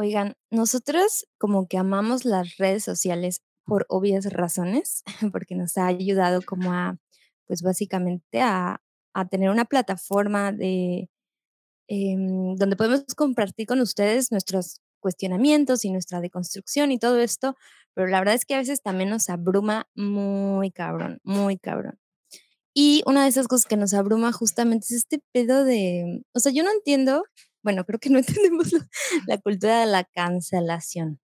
Oigan, nosotros como que amamos las redes sociales por obvias razones, porque nos ha ayudado como a, pues básicamente a, a tener una plataforma de em, donde podemos compartir con ustedes nuestros cuestionamientos y nuestra deconstrucción y todo esto, pero la verdad es que a veces también nos abruma muy cabrón, muy cabrón. Y una de esas cosas que nos abruma justamente es este pedo de, o sea, yo no entiendo, bueno, creo que no entendemos la, la cultura de la cancelación.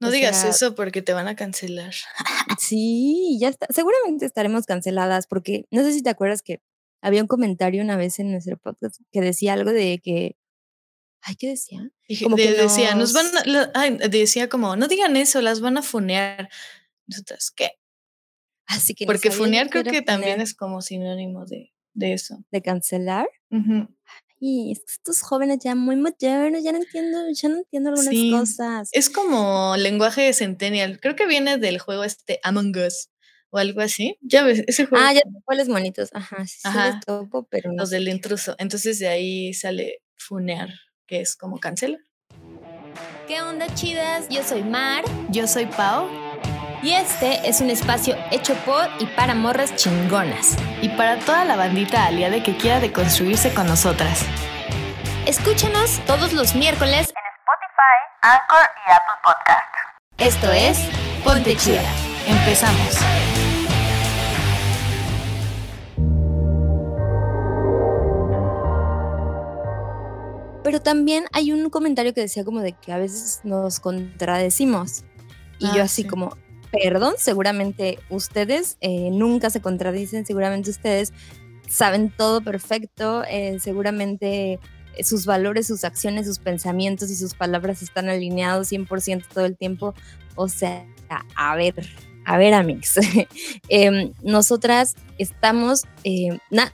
No O digas sea, eso porque te van a cancelar. sí, ya está. Seguramente estaremos canceladas porque no sé si te acuerdas que había un comentario una vez en nuestro podcast que decía algo de que, ay, ¿qué decía? Que de- decía, nos van a- la- ay, decía como, no digan eso, las van a funear. Nosotras, ¿qué? así que nos Porque funear creo que también es como sinónimo de, de eso. de cancelar. Ujú. Y es que estos jóvenes ya muy modernos, ya no entiendo, ya no entiendo algunas Sí, cosas. es como lenguaje de Centennial. Creo que viene del juego este Among Us o algo así. Ya ves, ese juego, Ah, ya sé cuáles monitos. Ajá, sí, sí los ajá, topo, pero no los del intruso. Entonces de ahí sale funear, que es como cancela. ¿Qué onda, chidas? Yo soy Mar Yo soy Pau y este es un espacio hecho por y para morras chingonas. y para toda la bandita aliada que quiera deconstruirse con nosotras. Escúchanos todos los miércoles. Spotify, Anchor y Apple Podcast. Esto es Ponte Chida. Empezamos. Pero también hay un comentario que decía como de que a veces nos contradecimos. Y yo Ah, así sí. como, perdón, seguramente ustedes eh, nunca se contradicen, seguramente ustedes saben todo perfecto, eh, seguramente eh, sus valores, sus acciones, sus pensamientos y sus palabras están alineados 100% todo el tiempo. O sea, a ver, a ver, amigos, em, nosotras estamos,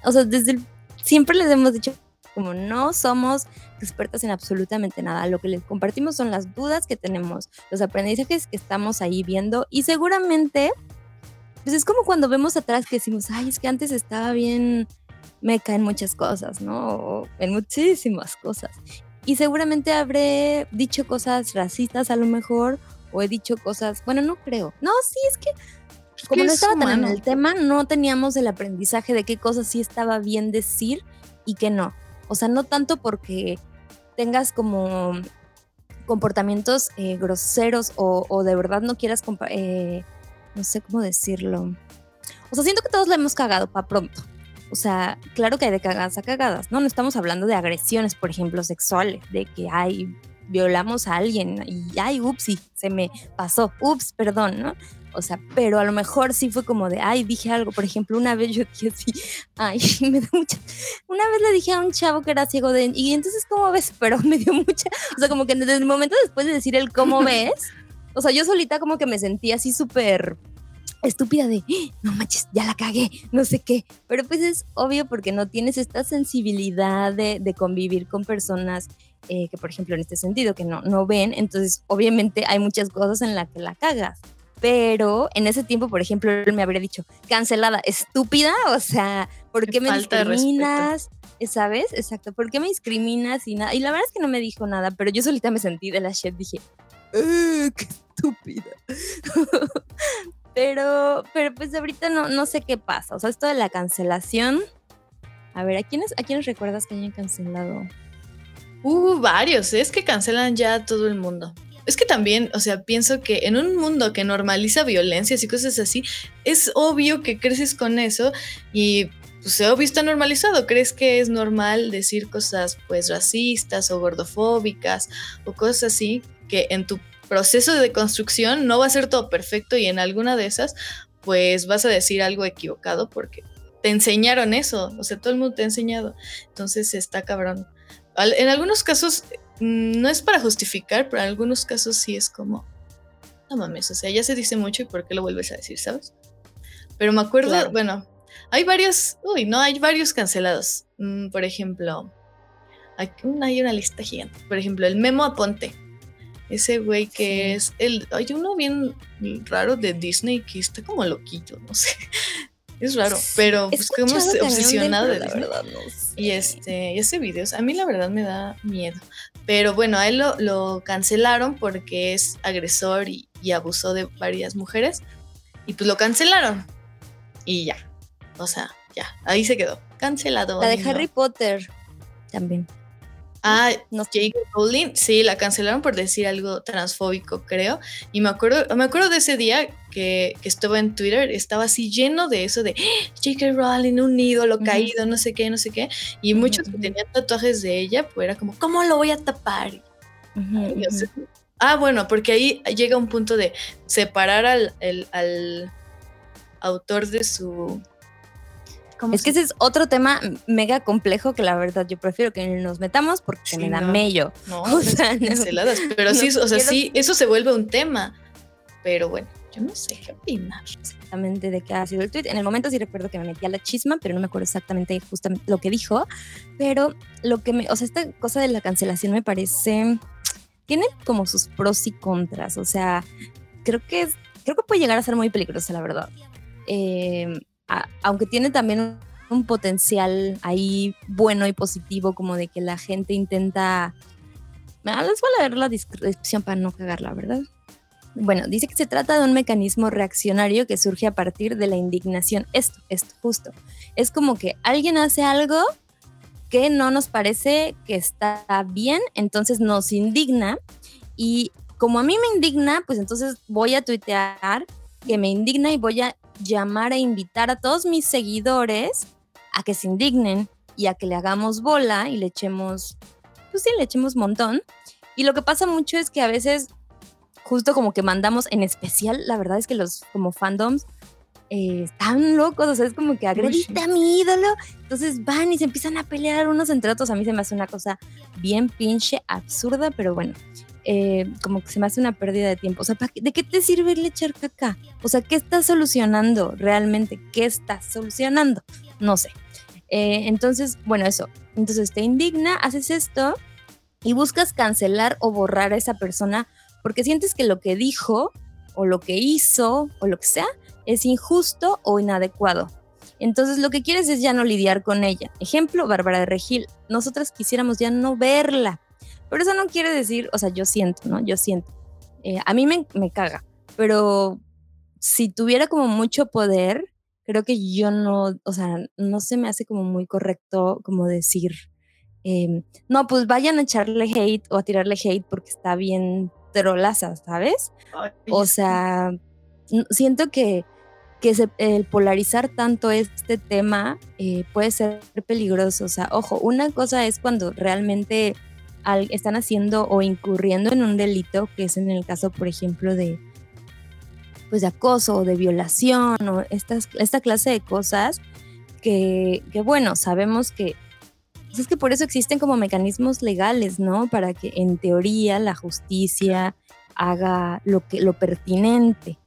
o sea, desde siempre les hemos dicho como no somos expertas en absolutamente nada. Lo que les compartimos son las dudas que tenemos, los aprendizajes que estamos ahí viendo y seguramente, pues es como cuando vemos atrás que decimos, ay, es que antes estaba bien meca en muchas cosas, ¿no? O en muchísimas cosas. Y seguramente habré dicho cosas racistas a lo mejor, o he dicho cosas, bueno, no creo. No, sí, es que como no es estaba tan en el tema, no teníamos el aprendizaje de qué cosas sí estaba bien decir y qué no. O sea, no tanto porque tengas como comportamientos eh, groseros o, de verdad no quieras, eh, no sé cómo decirlo. O sea, siento que todos la hemos cagado para pronto. O sea, claro que hay de cagadas a cagadas, ¿no? No estamos hablando de agresiones, por ejemplo, sexuales, de que, ay, violamos a alguien y, ay, ups, se me pasó, ups, perdón, ¿no? O sea, pero a lo mejor sí fue como de, ay, dije algo. Por ejemplo, una vez yo dije así, ay, me da mucha. Una vez le dije a un chavo que era ciego de. Y entonces, ¿cómo ves? Pero me dio mucha. O sea, como que desde el momento después de decir el cómo ves, o sea, yo solita como que me sentí así súper estúpida de, "Ah, no manches, ya la cagué, no sé qué. Pero pues es obvio porque no tienes esta sensibilidad de, de convivir con personas eh, que, por ejemplo, en este sentido, que no, no ven. Entonces, obviamente hay muchas cosas en las que la cagas. Pero en ese tiempo, por ejemplo, él me habría dicho, cancelada, estúpida, o sea, ¿por qué me Falta discriminas? ¿Sabes? Exacto, ¿por qué me discriminas y nada? Y la verdad es que no me dijo nada, pero yo solita me sentí de la shit, dije, "Eh, qué estúpida. pero, pero pues ahorita no, no sé qué pasa. O sea, esto de la cancelación. A ver, ¿a quiénes, ¿a quiénes recuerdas que hayan cancelado? Uh, varios, es que cancelan ya a todo el mundo. Es que también, o sea, pienso que en un mundo que normaliza violencias y cosas así, es obvio que creces con eso y pues obvio está normalizado. ¿Crees que es normal decir cosas pues racistas o gordofóbicas o cosas así que en tu proceso de construcción no va a ser todo perfecto y en alguna de esas pues vas a decir algo equivocado porque te enseñaron eso, o sea, todo el mundo te ha enseñado. Entonces está cabrón. En algunos casos no es para justificar, pero en algunos casos sí es como, no mames, o sea, ya se dice mucho y por qué lo vuelves a decir, ¿sabes? Pero me acuerdo, Claro. bueno, hay varios, uy, no, hay varios cancelados. Mm, por ejemplo, hay una, hay una lista gigante. Por ejemplo, el Memo Aponte. Ese güey que Sí. es el. Hay uno bien raro de Disney que está como loquillo, no sé. Es raro, pero pues como de obsesionado de Disney. verdad no sé. Y este, y ese videos, a mí la verdad me da miedo. Pero bueno, a él lo, lo cancelaron porque es agresor y, y abusó de varias mujeres. Y pues lo cancelaron. Y ya. O sea, ya. Ahí se quedó. Cancelado. La de. Harry Potter también. Ah, No J.K. Rowling, sí, la cancelaron por decir algo transfóbico, creo. Y me acuerdo, me acuerdo de ese día que, que estuve en Twitter, estaba así lleno de eso de "¡Ah! J.K. Rowling, un ídolo caído, no sé qué, no sé qué. Y muchos que tenían tatuajes de ella, pues era como, ¿cómo lo voy a tapar? O sea, ah, bueno, porque ahí llega un punto de separar al, el- al autor de su. ¿Cómo Es que se- ese es otro tema mega complejo que la verdad yo prefiero que nos metamos porque Sí, me da no. mello. No, o sea, no. canceladas. Pero no sí, o sea, quiero- sí, eso se vuelve un tema. Pero bueno, yo no sé qué opinar. exactamente de qué ha sido el tweet. En el momento sí recuerdo que me metí a la chisma, pero no me acuerdo exactamente justamente lo que dijo. Pero lo que me, o sea, esta cosa de la cancelación me parece, tiene como sus pros y contras. O sea, creo que es, creo que puede llegar a ser muy peligrosa, la verdad. Eh, aunque tiene también un, un potencial ahí bueno y positivo, como de que la gente intenta. Ah, Les voy a leer la descripción para no cagarla, ¿verdad? Bueno, dice que se trata de un mecanismo reaccionario que surge a partir de la indignación. Esto, esto, justo. Es como que alguien hace algo que no nos parece que está bien, entonces nos indigna y como a mí me indigna, pues entonces voy a tuitear que me indigna y voy a llamar e invitar a todos mis seguidores a que se indignen y a que le hagamos bola y le echemos, pues sí, le echemos montón. Y lo que pasa mucho es que a veces justo como que mandamos, en especial, la verdad es que los como fandoms eh, están locos, o sea, es como que agrediste a mi ídolo, entonces van y se empiezan a pelear unos entre otros, a mí se me hace una cosa bien pinche absurda, pero bueno, eh, como que se me hace una pérdida de tiempo, o sea, ¿para qué- ¿de qué te sirve el echar caca? O sea, ¿qué estás solucionando realmente? ¿Qué estás solucionando? No sé. Eh, entonces, bueno, eso, entonces te indigna, haces esto y buscas cancelar o borrar a esa persona porque sientes que lo que dijo o lo que hizo o lo que sea es injusto o inadecuado. Entonces lo que quieres es ya no lidiar con ella. Ejemplo, Bárbara de Regil. Nosotras quisiéramos ya no verla. Pero eso no quiere decir, o sea, yo siento, ¿no? Yo siento. Eh, a mí me, me caga. Pero si tuviera como mucho poder, creo que yo no, o sea, no se me hace como muy correcto como decir, eh, no, pues vayan a echarle hate o a tirarle hate porque está bien trolaza, ¿sabes? O sea, siento que, que se- el polarizar tanto este tema eh, puede ser peligroso. O sea, ojo, una cosa es cuando realmente al- están haciendo o incurriendo en un delito, que es en el caso, por ejemplo, de pues de acoso o de violación o estas, esta clase de cosas que, bueno, sabemos que pues es que por eso existen como mecanismos legales, ¿no? Para que en teoría la justicia haga lo que lo pertinente.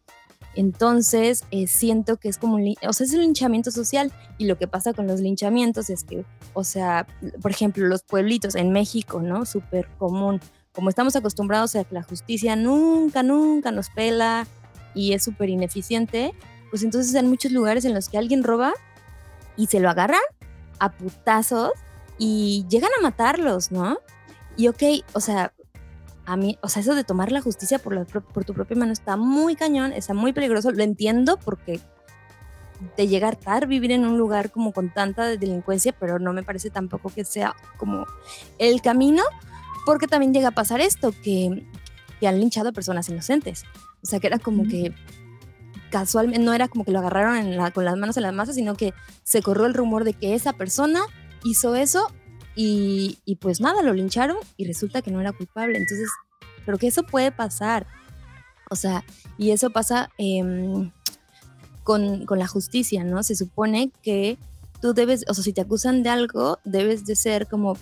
Entonces, eh, siento que es como un, o sea, es un linchamiento social y lo que pasa con los linchamientos es que, o sea, por ejemplo, los pueblitos en México, ¿no? Súper común. Como estamos acostumbrados a que la justicia nunca, nunca nos pela y es súper ineficiente, pues entonces hay muchos lugares en los que alguien roba y se lo agarran a putazos y llegan a matarlos, ¿no? Y ok, o sea, a mí, o sea, eso de tomar la justicia por, la pro- por tu propia mano está muy cañón, está muy peligroso, lo entiendo porque te llega a hartar vivir en un lugar como con tanta delincuencia, pero no me parece tampoco que sea como el camino, porque también llega a pasar esto, que, que han linchado a personas inocentes. O sea, que era como Mm. que casualmente, no era como que lo agarraron en la- con las manos en la masa, sino que se corrió el rumor de que esa persona hizo eso y, pues nada, lo lincharon y resulta que no era culpable. Entonces, pero que eso puede pasar. O sea, y eso pasa em, con, con la justicia, ¿no? Se supone que tú debes, o sea, si te acusan de algo, debes de ser como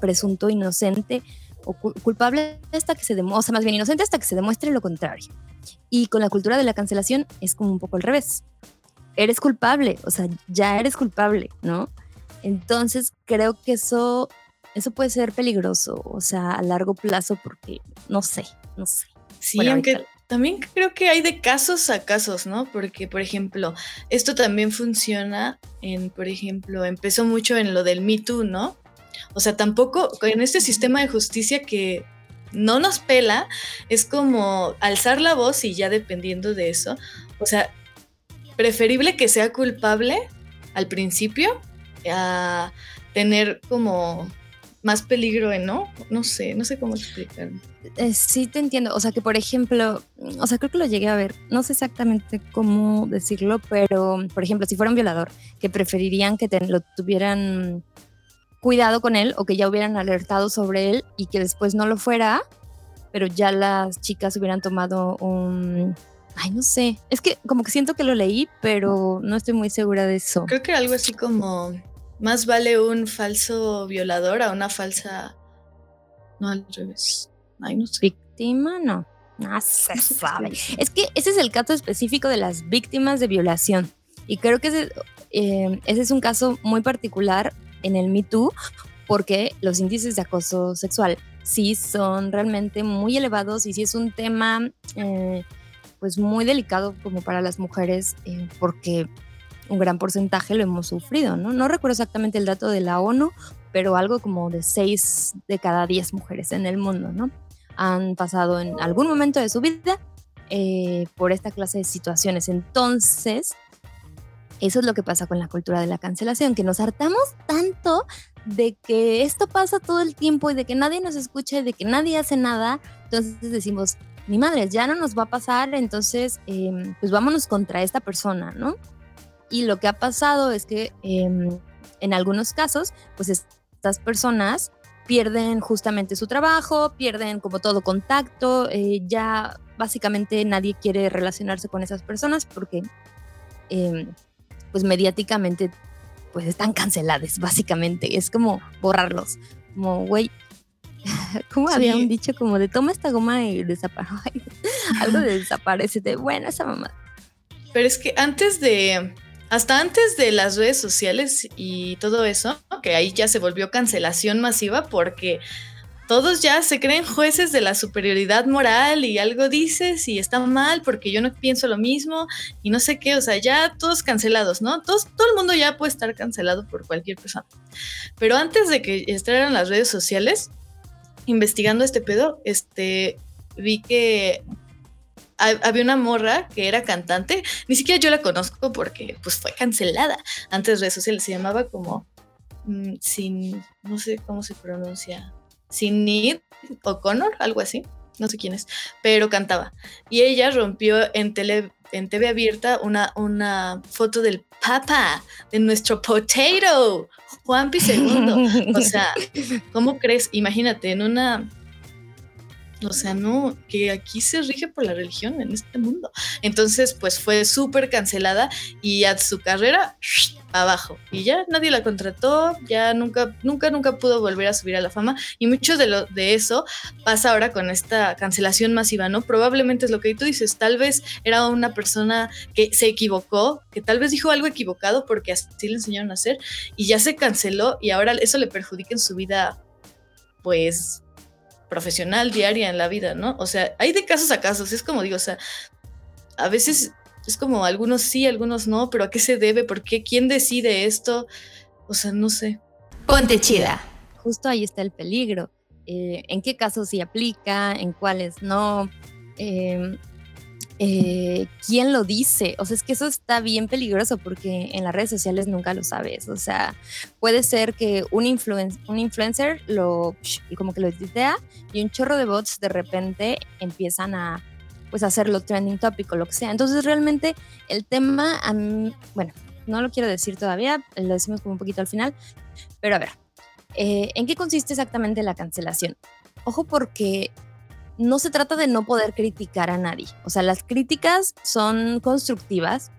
presunto inocente o cu- culpable hasta que se demuestre, más bien inocente hasta que se demuestre lo contrario. Y con la cultura de la cancelación es como un poco al revés. Eres culpable, o sea, ya eres culpable, ¿no? Entonces creo que eso, eso puede ser peligroso, o sea, a largo plazo, porque no sé, no sé. Sí, Bueno, aunque ahorita- también creo que hay de casos a casos, ¿no? Porque, por ejemplo, esto también funciona en, por ejemplo, empezó mucho en lo del Me Too, ¿no? O sea, tampoco en este sistema de justicia que no nos pela, es como alzar la voz y ya dependiendo de eso. O sea, preferible que sea culpable al principio a tener como más peligro, ¿no? No sé, no sé cómo explicarlo. Eh, sí, te entiendo. O sea, que por ejemplo, o sea, creo que lo llegué a ver. No sé exactamente cómo decirlo, pero por ejemplo, si fuera un violador, que preferirían que lo tuvieran cuidado con él o que ya hubieran alertado sobre él y que después no lo fuera, pero ya las chicas hubieran tomado un... Ay, no sé. Es que como que siento que lo leí, pero no estoy muy segura de eso. Creo que algo así como más vale un falso violador a una falsa. No, al revés. Ay, no sé. Víctima, no. No se sabe. Es que ese es el caso específico de las víctimas de violación. Y creo que ese, eh, ese es un caso muy particular en el Me Too porque los índices de acoso sexual sí son realmente muy elevados y sí es un tema eh, pues muy delicado como para las mujeres eh, porque un gran porcentaje lo hemos sufrido, ¿no? No recuerdo exactamente el dato de la ONU, pero algo como de 6 de cada 10 mujeres en el mundo, ¿no? Han pasado en algún momento de su vida eh, por esta clase de situaciones. Entonces, eso es lo que pasa con la cultura de la cancelación, que nos hartamos tanto de que esto pasa todo el tiempo y de que nadie nos escucha y de que nadie hace nada. Entonces decimos, mi madre, ya no nos va a pasar, entonces em, pues vámonos contra esta persona, ¿no? Y lo que ha pasado es que em, en algunos casos, pues estas personas pierden justamente su trabajo, pierden como todo contacto, eh, ya básicamente nadie quiere relacionarse con esas personas porque em, pues mediáticamente pues están canceladas, básicamente. Es como borrarlos. Como, güey, ¿cómo había un dicho como de toma esta goma y desaparece? Algo de desaparece, de bueno, esa mamá. Pero es que antes de, hasta antes de las redes sociales y todo eso, que ahí ya se volvió cancelación masiva porque todos ya se creen jueces de la superioridad moral y algo dices y está mal porque yo no pienso lo mismo y no sé qué, o sea, ya todos cancelados, ¿no? Todos, todo el mundo ya puede estar cancelado por cualquier persona. Pero antes de que estrenaran las redes sociales, investigando este pedo, este, vi que había una morra que era cantante, ni siquiera yo la conozco porque pues fue cancelada antes de redes sociales, se llamaba como mm, sin, no sé cómo se pronuncia, o O'Connor, algo así, no sé quién es, pero cantaba. Y ella rompió en, tele, en TV abierta una, una foto del papa, de nuestro potato, Juanpi II. O sea, ¿cómo crees? Imagínate, en una o sea, no, que aquí se rige por la religión en este mundo. Entonces, pues fue súper cancelada y a su carrera abajo. Y ya nadie la contrató, ya nunca, nunca, nunca pudo volver a subir a la fama. Y mucho de, lo, de eso pasa ahora con esta cancelación masiva, ¿no? Probablemente es lo que tú dices, tal vez era una persona que se equivocó, que tal vez dijo algo equivocado porque así le enseñaron a hacer y ya se canceló y ahora eso le perjudica en su vida, pues profesional diaria en la vida, ¿no? O sea, hay de casos a casos, es como digo, o sea, a veces es como algunos sí, algunos no, pero ¿a qué se debe? ¿Por qué? ¿Quién decide esto? O sea, no sé. Ponte chida. Justo ahí está el peligro. Eh, ¿En qué casos sí aplica? ¿En cuáles no? Eh, eh, quién lo dice. O sea, es que eso está bien peligroso porque en las redes sociales nunca lo sabes. O sea, puede ser que un, un influencer lo como que lo editea y un chorro de bots de repente empiezan a pues hacerlo trending topic o lo que sea. Entonces realmente el tema, a mí, bueno, no lo quiero decir todavía, lo decimos como un poquito al final, pero a ver, eh, ¿en qué consiste exactamente la cancelación? Ojo porque no se trata de no poder criticar a nadie. O sea, las críticas son constructivas,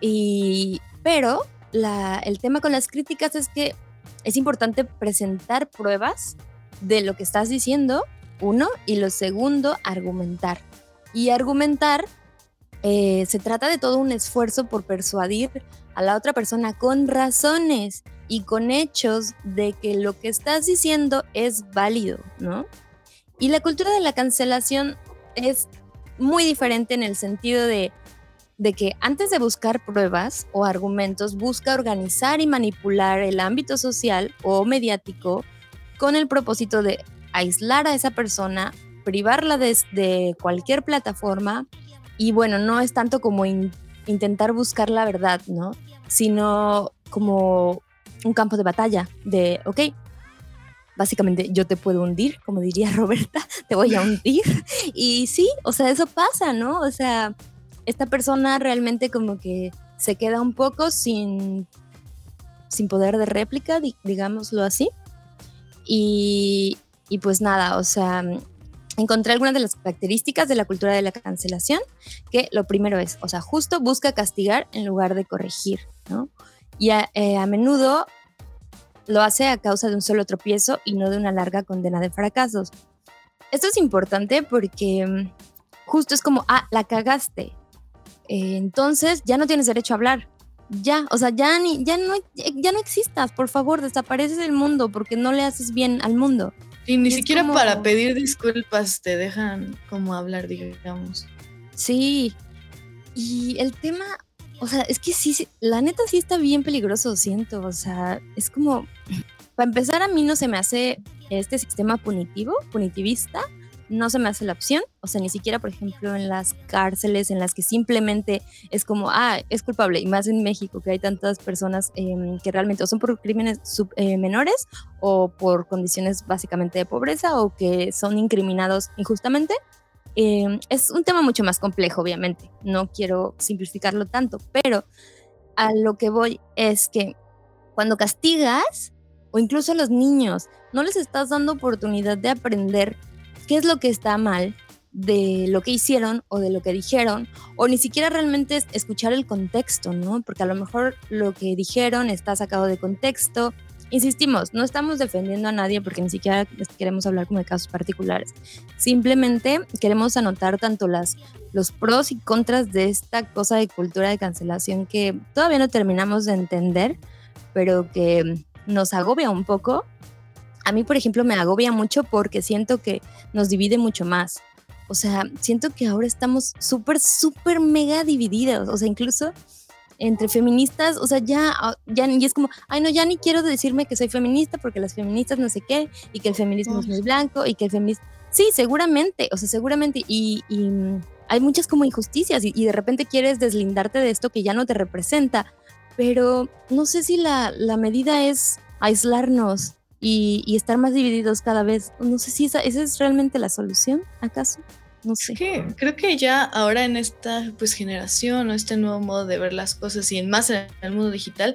y, pero el tema con las críticas es que es importante presentar pruebas de lo que estás diciendo, uno, y lo segundo, argumentar. Y argumentar eh, se trata de todo un esfuerzo por persuadir a la otra persona con razones y con hechos de que lo que estás diciendo es válido, ¿no? Y la cultura de la cancelación es muy diferente en el sentido de de que antes de buscar pruebas o argumentos, busca organizar y manipular el ámbito social o mediático con el propósito de aislar a esa persona, privarla de, cualquier plataforma y bueno, no es tanto como intentar buscar la verdad, ¿no? Sino como un campo de batalla de, ok, básicamente yo te puedo hundir, como diría Roberta, te voy a hundir. Y sí, o sea, eso pasa, ¿no? O sea, esta persona realmente como que se queda un poco sin, sin poder de réplica, digámoslo así. Y, y pues nada, o sea, encontré algunas de las características de la cultura de la cancelación, que lo primero es, o sea, justo busca castigar en lugar de corregir, ¿no? Y a, eh, a menudo lo hace a causa de un solo tropiezo y no de una larga condena de fracasos. Esto es importante porque mm, justo es como, ah, la cagaste, eh, entonces ya no tienes derecho a hablar. Ya, o sea, ya, ni, ya, no, ya no existas, por favor, desapareces del mundo porque no le haces bien al mundo. Y ni siquiera para pedir disculpas te dejan como hablar, digamos. Sí, y el tema, o sea, es que sí, la neta sí está bien peligroso, siento, o sea, es como, para empezar a mí no se me hace este sistema punitivo, punitivista, no se me hace la opción, o sea, ni siquiera, por ejemplo, en las cárceles en las que simplemente es como, ah, es culpable, y más en México, que hay tantas personas em, que realmente o son por crímenes eh, menores o por condiciones básicamente de pobreza o que son incriminados injustamente. Em, es un tema mucho más complejo, obviamente, no quiero simplificarlo tanto, pero a lo que voy es que cuando castigas, o incluso a los niños, no les estás dando oportunidad de aprender qué es lo que está mal de lo que hicieron o de lo que dijeron, o ni siquiera realmente escuchar el contexto, ¿no? Porque a lo mejor lo que dijeron está sacado de contexto. Insistimos, no estamos defendiendo a nadie porque ni siquiera queremos hablar como de casos particulares. Simplemente queremos anotar tanto las, los pros y contras de esta cosa de cultura de cancelación que todavía no terminamos de entender, pero que nos agobia un poco a mí, por ejemplo, me agobia mucho porque siento que nos divide mucho más. O sea, siento que ahora estamos súper, súper mega divididos. O sea, incluso entre feministas, o sea, ya, ah, ya y es como, ay, no, ya ni quiero decirme que soy feminista porque las feministas no sé qué, y que el feminismo es muy blanco, y que el feminismo... Sí, seguramente, o sea, seguramente, y, mm, hay muchas como injusticias, y, de repente quieres deslindarte de esto que ya no te representa, pero no sé si la, la medida es aislarnos y, estar más divididos cada vez. No sé si esa, esa es realmente la solución, ¿acaso? No sé. que creo que ya ahora en esta pues generación o este nuevo modo de ver las cosas y en más en el mundo digital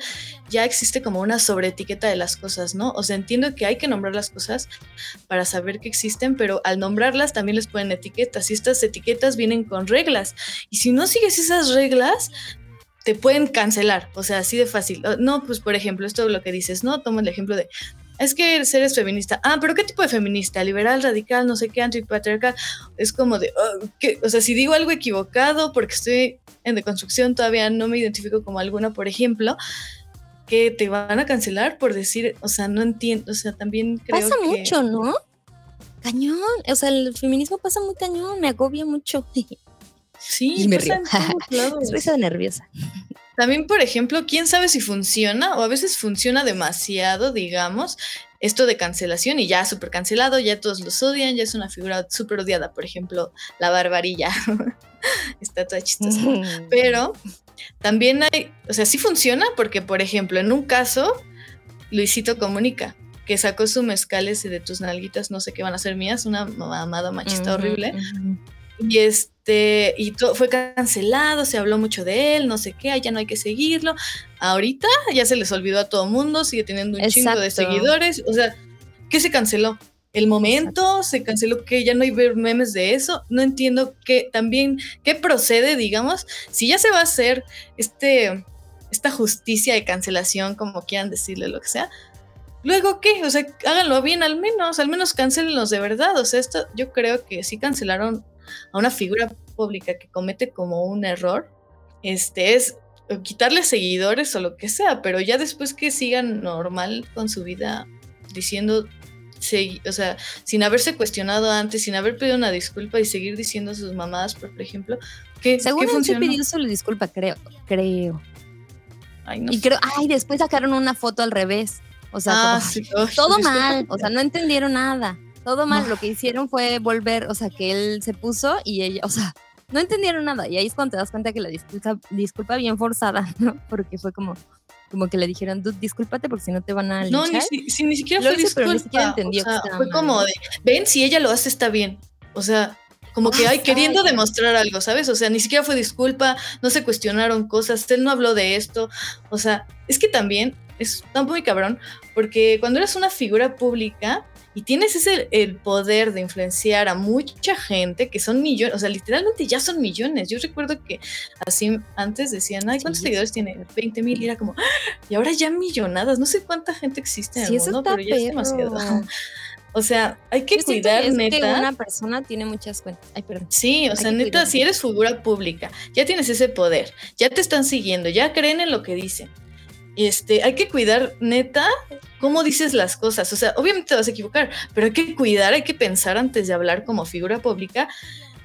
ya existe como una sobreetiqueta de las cosas, ¿no? O sea, entiendo que hay que nombrar las cosas para saber que existen, pero al nombrarlas también les ponen etiquetas y estas etiquetas vienen con reglas y si no sigues esas reglas te pueden cancelar, o sea, así de fácil. No, pues por ejemplo, esto es lo que dices, ¿no? Toma el ejemplo de, es que eres feminista. Ah, pero ¿qué tipo de feminista? Liberal, radical, no sé qué, antipatriarcal. Es como de, oh, o sea, si digo algo equivocado porque estoy en deconstrucción, todavía no me identifico como alguna, por ejemplo, que te van a cancelar por decir, o sea, no entiendo, o sea, también creo pasa mucho, ¿no? Cañón, o sea, el feminismo pasa muy cañón, me agobia mucho. Sí, y me río. Estoy nerviosa. También, por ejemplo, quién sabe si funciona o a veces funciona demasiado, digamos, esto de cancelación y ya súper cancelado, ya todos los odian, ya es una figura súper odiada, por ejemplo, la barbarilla. Está toda chistosa. Pero también hay, o sea, sí funciona porque, por ejemplo, en un caso, Luisito comunica que sacó su mezcal ese de tus nalguitas, no sé qué van a ser mías, una mamada machista horrible. Y este, y todo fue cancelado, se habló mucho de él, no sé qué, ya no hay que seguirlo. Ahorita ya se les olvidó a todo mundo, sigue teniendo un chingo de seguidores. O sea, ¿qué se canceló? El momento, se canceló que ya no hay memes de eso. No entiendo qué también, qué procede, digamos, si ya se va a hacer este, esta justicia de cancelación, como quieran decirle, lo que sea. Luego, ¿qué? O sea, háganlo bien al menos, al menos cancelenlos de verdad. O sea, esto yo creo que sí cancelaron a una figura pública que comete como un error, este es quitarle seguidores o lo que sea, pero ya después que sigan normal con su vida diciendo o sea, sin haberse cuestionado antes, sin haber pedido una disculpa y seguir diciendo sus mamadas, por ejemplo. ¿qué, Según ¿qué se pidió solo disculpa, creo. creo. Ay, no y creo, ay, después sacaron una foto al revés. O sea, Ah, como, sí. todo mal. O sea, no entendieron nada. Todo mal. No. Lo que hicieron fue volver, o sea, que él se puso y ella, o sea, no entendieron nada. Y ahí es cuando te das cuenta que la disculpa, disculpa bien forzada, ¿no? Porque fue como, como que le dijeron, "Dude, discúlpate porque si no te van a No, ni, linchar". si- si ni siquiera Lo fue hizo, pero ni disculpa. siquiera entendió o sea, fue mal. como de, ven, si ella lo hace está bien. O sea, como que, ay, queriendo demostrar algo, ¿sabes? O sea, ni siquiera fue disculpa, no se cuestionaron cosas, él no habló de esto. O sea, es que también es está muy cabrón, porque cuando eres una figura pública y tienes ese el poder de influenciar a mucha gente, que son millones, o sea, literalmente ya son millones. Yo recuerdo que así antes decían, ay, ¿cuántos Sí, seguidores tiene? 20 mil, y era como, ¡ah! y ahora ya millonadas, no sé cuánta gente existe en Sí, el eso mundo, pero ya es demasiado. O sea, hay que Yo cuidar, que es neta. que una persona tiene muchas cuentas. Ay, perdón. Sí, o sea, neta, si eres figura pública, ya tienes ese poder, ya te están siguiendo, ya creen en lo que dicen. Este, hay que cuidar, neta, cómo dices las cosas. O sea, obviamente te vas a equivocar, pero hay que cuidar, hay que pensar antes de hablar como figura pública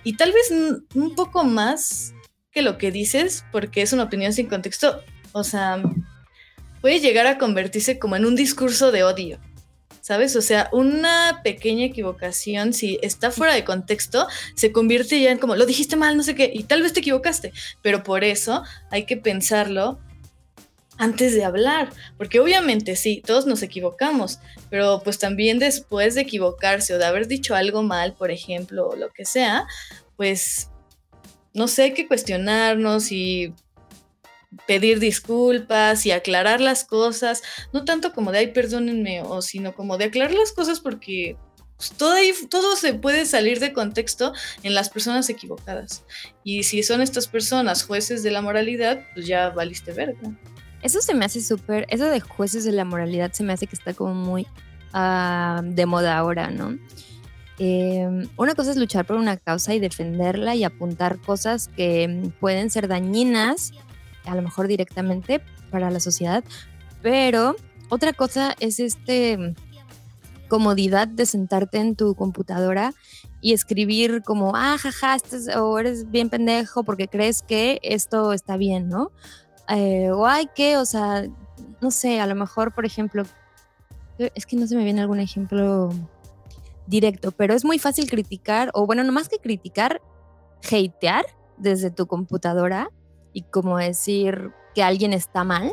y tal vez un poco más que lo que dices, porque es una opinión sin contexto. O sea, puede llegar a convertirse como en un discurso de odio. ¿Sabes? O sea, una pequeña equivocación, si está fuera de contexto, se convierte ya en como, lo dijiste mal, no sé qué, y tal vez te equivocaste, pero por eso hay que pensarlo antes de hablar, porque obviamente sí, todos nos equivocamos, pero pues también después de equivocarse o de haber dicho algo mal, por ejemplo, o lo que sea, pues, no sé, hay que cuestionarnos y pedir disculpas y aclarar las cosas, no tanto como de, ay, perdónenme, o sino como de aclarar las cosas porque pues, todo, ahí- todo se puede salir de contexto en las personas equivocadas. Y si son estas personas jueces de la moralidad, pues ya valiste verga. Eso se me hace súper, eso de jueces de la moralidad se me hace que está como muy ah, de moda ahora, ¿no? Eh, una cosa es luchar por una causa y defenderla y apuntar cosas que pueden ser dañinas, a lo mejor directamente para la sociedad, pero otra cosa es este comodidad de sentarte en tu computadora y escribir como, ah, jaja, esto es- o eres bien pendejo porque crees que esto está bien, ¿no? Eh, o hay que, o sea, no sé, a lo mejor, por ejemplo, es que no se me viene algún ejemplo directo, pero es muy fácil criticar, o bueno, no más que criticar, hatear desde tu computadora y como decir que alguien está mal,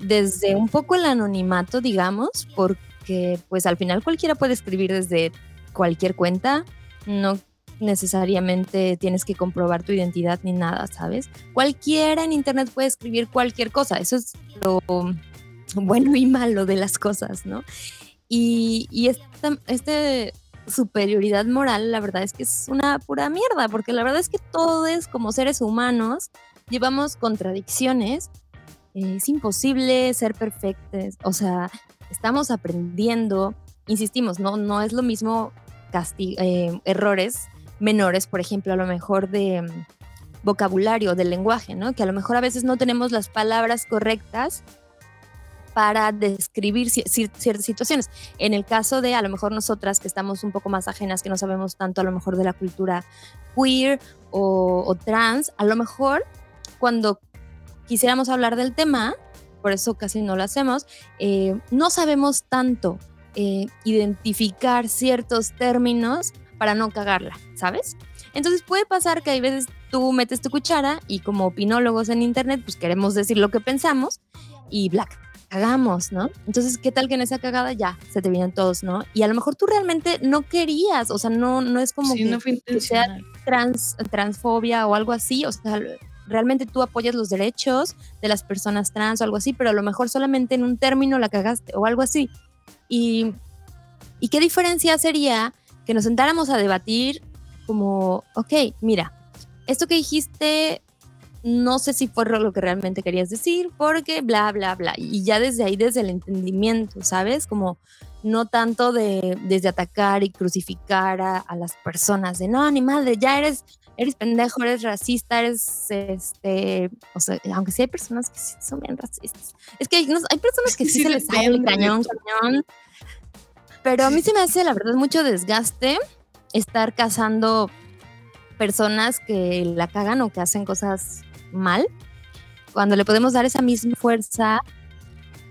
desde un poco el anonimato, digamos, porque pues al final cualquiera puede escribir desde cualquier cuenta, no necesariamente tienes que comprobar tu identidad ni nada, ¿sabes? Cualquiera en internet puede escribir cualquier cosa, eso es lo bueno y malo de las cosas, ¿no? Y, y esta este superioridad moral, la verdad es que es una pura mierda, porque la verdad es que todos como seres humanos llevamos contradicciones eh, es imposible ser perfectos, o sea, estamos aprendiendo, insistimos, no, no es lo mismo eh, errores menores, por ejemplo, a lo mejor de mm, vocabulario, del lenguaje, ¿no? Que a lo mejor a veces no tenemos las palabras correctas para describir ci- ci- ciertas situaciones. En el caso de a lo mejor nosotras que estamos un poco más ajenas, que no sabemos tanto a lo mejor de la cultura queer o, o trans, a lo mejor cuando quisiéramos hablar del tema, por eso casi no lo hacemos, eh, no sabemos tanto eh, identificar ciertos términos para no cagarla, ¿sabes? Entonces puede pasar que hay veces tú metes tu cuchara y como opinólogos en internet, pues queremos decir lo que pensamos y black cagamos, ¿no? Entonces, ¿qué tal que en esa cagada ya se te vienen todos, ¿no? Y a lo mejor tú realmente no querías, o sea, no, no es como sí, que, no que sea trans, transfobia o algo así, o sea, realmente tú apoyas los derechos de las personas trans o algo así, pero a lo mejor solamente en un término la cagaste o algo así. Y, ¿y qué diferencia sería que nos sentáramos a debatir como, ok, mira, esto que dijiste, no sé si fue lo que realmente querías decir, porque bla, bla, bla. Y ya desde ahí, desde el entendimiento, ¿sabes? Como no tanto de desde atacar y crucificar a, a las personas, de no, ni madre, ya eres eres pendejo, eres racista, eres este, o sea, aunque sí hay personas que sí son bien racistas. Es que hay, no- hay personas que sí, sí se les sale de cañón, cañón. Pero a mí se me hace, la verdad, mucho desgaste estar cazando personas que la cagan o que hacen cosas mal, cuando le podemos dar esa misma fuerza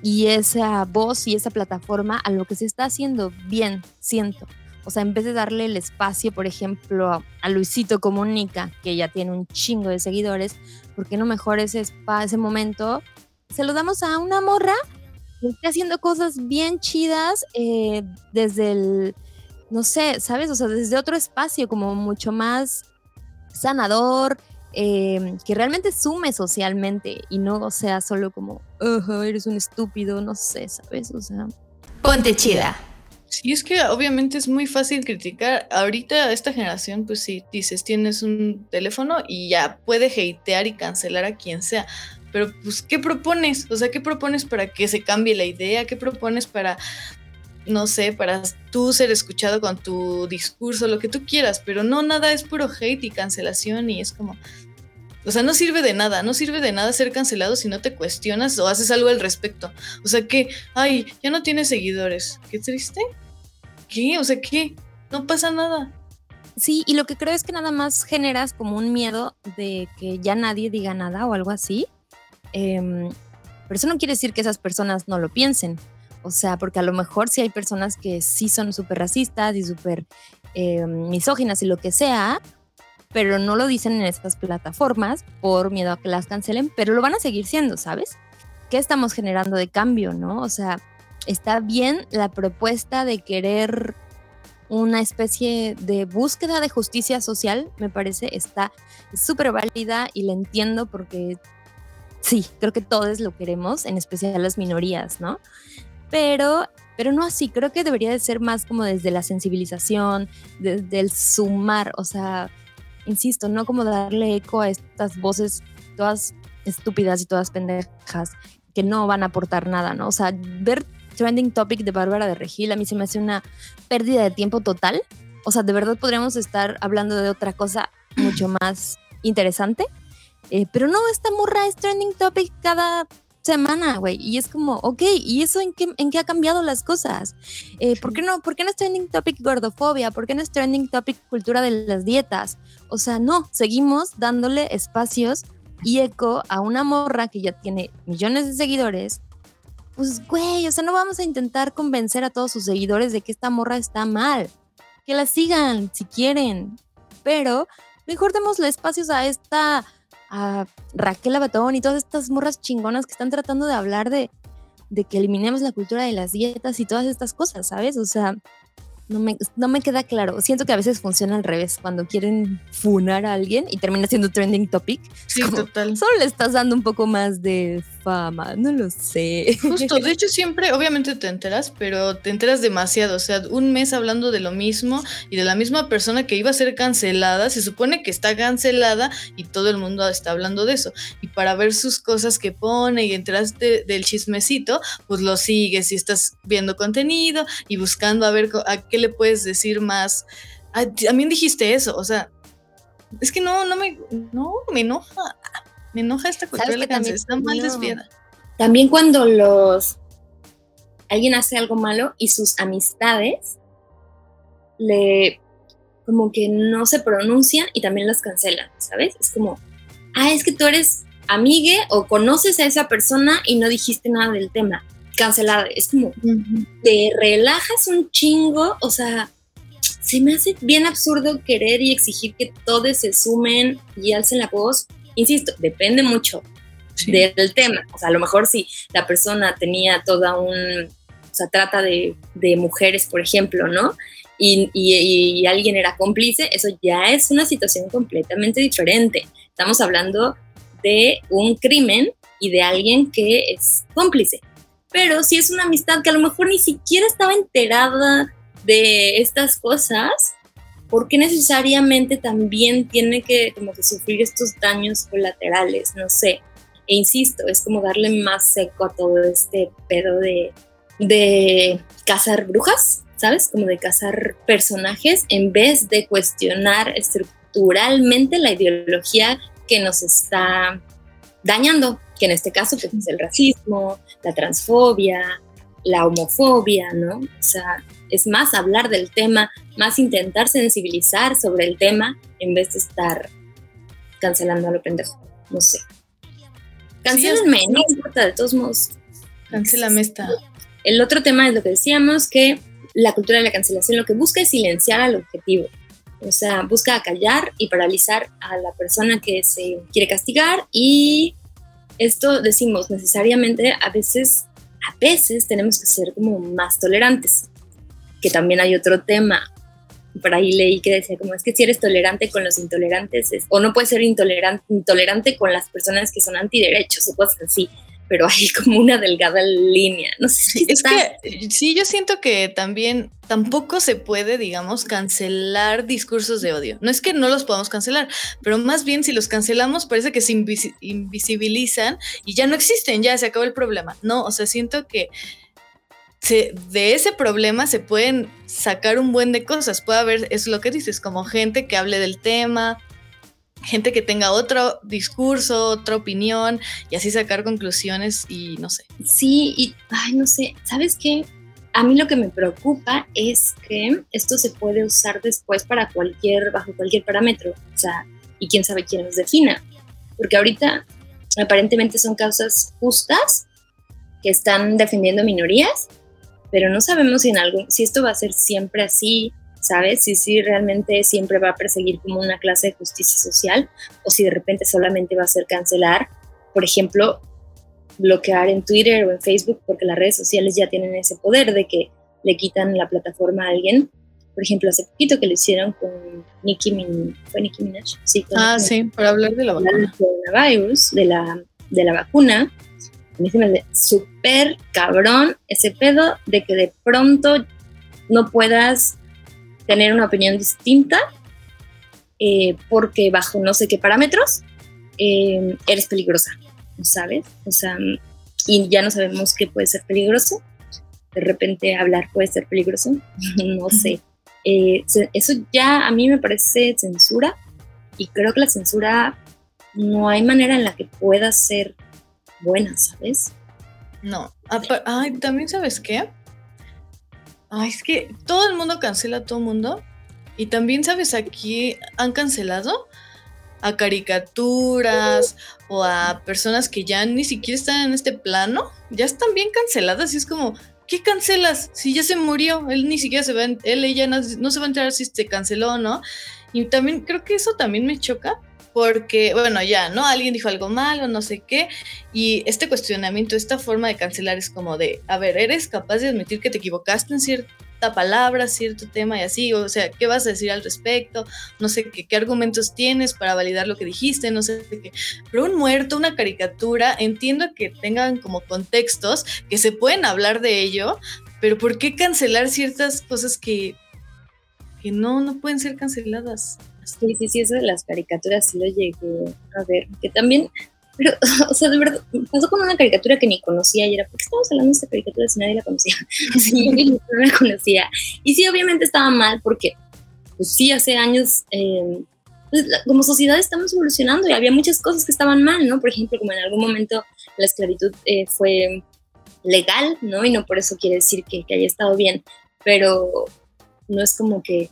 y esa voz y esa plataforma a lo que se está haciendo bien, siento. O sea, en vez de darle el espacio, por ejemplo, a Luisito Comunica, que ya tiene un chingo de seguidores, ¿por qué no mejor ese, ese momento? Se lo damos a una morra está haciendo cosas bien chidas eh, desde el, no sé, ¿sabes? O sea, desde otro espacio, como mucho más sanador, eh, que realmente sume socialmente y no sea solo como, eres un estúpido, no sé, ¿sabes? O sea. Ponte chida. Sí, es que obviamente es muy fácil criticar. Ahorita esta generación, pues sí, dices, tienes un teléfono y ya puede hatear y cancelar a quien sea. Pero pues, ¿qué propones? O sea, ¿qué propones para que se cambie la idea? ¿Qué propones para, no sé, para tú ser escuchado con tu discurso, lo que tú quieras? Pero no, nada es puro hate y cancelación y es como, o sea, no sirve de nada, no sirve de nada ser cancelado si no te cuestionas o haces algo al respecto. O sea que, ay, ya no tienes seguidores. Qué triste. ¿Qué? O sea, ¿qué? No pasa nada. Sí, y lo que creo es que nada más generas como un miedo de que ya nadie diga nada o algo así. Em, pero eso no quiere decir que esas personas no lo piensen. O sea, porque a lo mejor sí hay personas que sí son súper racistas y súper em, misóginas y lo que sea, pero no lo dicen en estas plataformas por miedo a que las cancelen, pero lo van a seguir siendo, ¿sabes? ¿Qué estamos generando de cambio, no? O sea, está bien la propuesta de querer una especie de búsqueda de justicia social, me parece, está súper válida y la entiendo porque sí, creo que todos lo queremos, en especial las minorías, ¿no? Pero, pero no así, creo que debería de ser más como desde la sensibilización, desde el sumar, o sea, insisto, no como darle eco a estas voces todas estúpidas y todas pendejas que no van a aportar nada, ¿no? O sea, ver Trending Topic de Bárbara de Regil a mí se me hace una pérdida de tiempo total. O sea, de verdad podríamos estar hablando de otra cosa mucho más interesante. Eh, pero no, esta morra es Trending Topic cada semana, güey. Y es como, ok, ¿y eso en qué, en qué ha cambiado las cosas? Eh, ¿por, qué no, ¿Por qué no es trending topic gordofobia? ¿Por qué no es trending topic cultura de las dietas? O sea, no, seguimos dándole espacios y eco a una morra que ya tiene millones de seguidores. Pues, güey, o sea, no vamos a intentar convencer a todos sus seguidores de que esta morra está mal. Que la sigan si quieren. Pero mejor démosle espacios a esta a Raquel Abatón y todas estas morras chingonas que están tratando de hablar de, de que eliminemos la cultura de las dietas y todas estas cosas, ¿sabes? O sea, no me, no me queda claro. Siento que a veces funciona al revés, cuando quieren funar a alguien y termina siendo trending topic. Sí, total. Solo le estás dando un poco más de fama, no lo sé. Justo, de hecho siempre, obviamente te enteras, pero te enteras demasiado. O sea, un mes hablando de lo mismo y de la misma persona que iba a ser cancelada, se supone que está cancelada y todo el mundo está hablando de eso. Y para ver sus cosas que pone y enteraste del chismecito, pues lo sigues y estás viendo contenido y buscando a ver a qué le puedes decir más? Ah, también dijiste eso, o sea, es que no, no me, no, me enoja, me enoja esta cultura de la canción, está mal desviada. También cuando los, alguien hace algo malo y sus amistades le, como que no se pronuncian y también las cancelan, ¿sabes? Es como, ah, es que tú eres amigue o conoces a esa persona y no dijiste nada del tema cancelada. Es como, te relajas un chingo, o sea, se me hace bien absurdo querer y exigir que todos se sumen y alcen la voz. Insisto, depende mucho del tema. O sea, a lo mejor si la persona tenía toda un, o sea, trata de, mujeres, por ejemplo, ¿no? Y, y, alguien era cómplice, eso ya es una situación completamente diferente. Estamos hablando de un crimen y de alguien que es cómplice. Pero si es una amistad que a lo mejor ni siquiera estaba enterada de estas cosas, ¿por qué necesariamente también tiene que como que sufrir estos daños colaterales? No sé. E insisto, es como darle más seco a todo este pedo de, de cazar brujas, ¿sabes? Como de cazar personajes en vez de cuestionar estructuralmente la ideología que nos está dañando que en este caso pues, es el racismo, la transfobia, la homofobia, ¿no? O sea, es más hablar del tema, más intentar sensibilizar sobre el tema en vez de estar cancelando a lo pendejo. No sé. Cancelenme, Sí, no importa, de todos modos. Cancélame esta. El otro tema es lo que decíamos, que la cultura de la cancelación lo que busca es silenciar al objetivo. O sea, busca acallar y paralizar a la persona que se quiere castigar y esto decimos necesariamente a veces, a veces tenemos que ser como más tolerantes, que también hay otro tema. Por ahí leí que decía como es que si eres tolerante con los intolerantes es- o no puedes ser intolerante, intolerante con las personas que son antiderechos o cosas así, pero hay como una delgada línea. No sé si Es está- que sí, yo siento que también tampoco se puede, digamos, cancelar discursos de odio. No es que no los podamos cancelar, pero más bien si los cancelamos parece que se invisi- invisibilizan y ya no existen, ya se acabó el problema. No, o sea, siento que se- de ese problema se pueden sacar un buen de cosas. Puede haber, es lo que dices, como gente que hable del tema, gente que tenga otro discurso, otra opinión y así sacar conclusiones y no sé. Sí, y, ay, no sé, ¿sabes qué? A mí lo que me preocupa es que esto se puede usar después para cualquier, bajo cualquier parámetro, o sea, y quién sabe quién los defina. Porque ahorita aparentemente son causas justas que están defendiendo minorías, pero no sabemos si en algún, si esto va a ser siempre así, ¿sabes? Si, si realmente siempre va a perseguir como una clase de justicia social o si de repente solamente va a ser cancelar, por ejemplo, bloquear en Twitter o en Facebook, porque las redes sociales ya tienen ese poder de que le quitan la plataforma a alguien. Por ejemplo, hace poquito que lo hicieron con Nicki Minaj, ¿fue Nicki Minaj? Sí, Ah, Nicki sí, para hablar de la vacuna. del coronavirus, de la, de la vacuna. Mí se me hace súper cabrón ese pedo de que de pronto no puedas tener una opinión distinta eh, porque bajo no sé qué parámetros eh, eres peligrosa, ¿sabes? O sea, y ya no sabemos qué puede ser peligroso. De repente hablar puede ser peligroso, no sé. Eh, eso ya a mí me parece censura y creo que la censura no hay manera en la que pueda ser buena, ¿sabes? No. Ay, también sabes qué. Ay, es que todo el mundo cancela a todo el mundo. Y también, ¿sabes? Aquí han cancelado a caricaturas o a personas que ya ni siquiera están en este plano. Ya están bien canceladas y es como, ¿qué cancelas? Si ya se murió, él ni siquiera se va, a él, ella no, no se va a enterar si se canceló o no. Y también creo que eso también me choca porque, bueno, ya, ¿no? Alguien dijo algo malo, no sé qué. Y este cuestionamiento, esta forma de cancelar es como de, a ver, ¿eres capaz de admitir que te equivocaste en cierta palabra, cierto tema y así? O sea, ¿qué vas a decir al respecto? No sé qué, qué argumentos tienes para validar lo que dijiste, no sé qué. Pero un muerto, una caricatura, entiendo que tengan como contextos, que se pueden hablar de ello, pero ¿por qué cancelar ciertas cosas que, que no, no pueden ser canceladas? Sí, sí, sí, eso de las caricaturas sí lo llegué a ver, que también, pero, o sea, de verdad, pasó con una caricatura que ni conocía y era, ¿por qué estamos hablando de esta caricatura si nadie la conocía? Sí, no la conocía. Y sí, obviamente estaba mal porque, pues sí, hace años, eh, como sociedad estamos evolucionando y había muchas cosas que estaban mal, ¿no? Por ejemplo, como en algún momento la esclavitud eh, fue legal, ¿no? Y no por eso quiere decir que, que haya estado bien, pero no es como que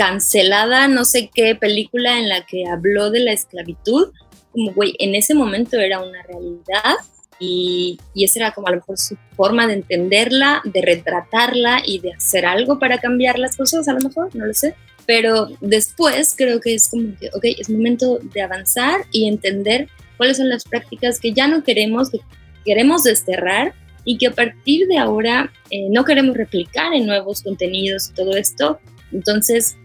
cancelada no sé qué película en la que habló de la esclavitud, como güey, en ese momento era una realidad y, y esa era como a lo mejor su forma de entenderla, de retratarla y de hacer algo para cambiar las cosas, a lo mejor, no lo sé. Pero después creo que es como que, ok, es momento de avanzar y entender cuáles son las prácticas que ya no queremos, que queremos desterrar y que a partir de ahora eh, no queremos replicar en nuevos contenidos y todo esto. Entonces,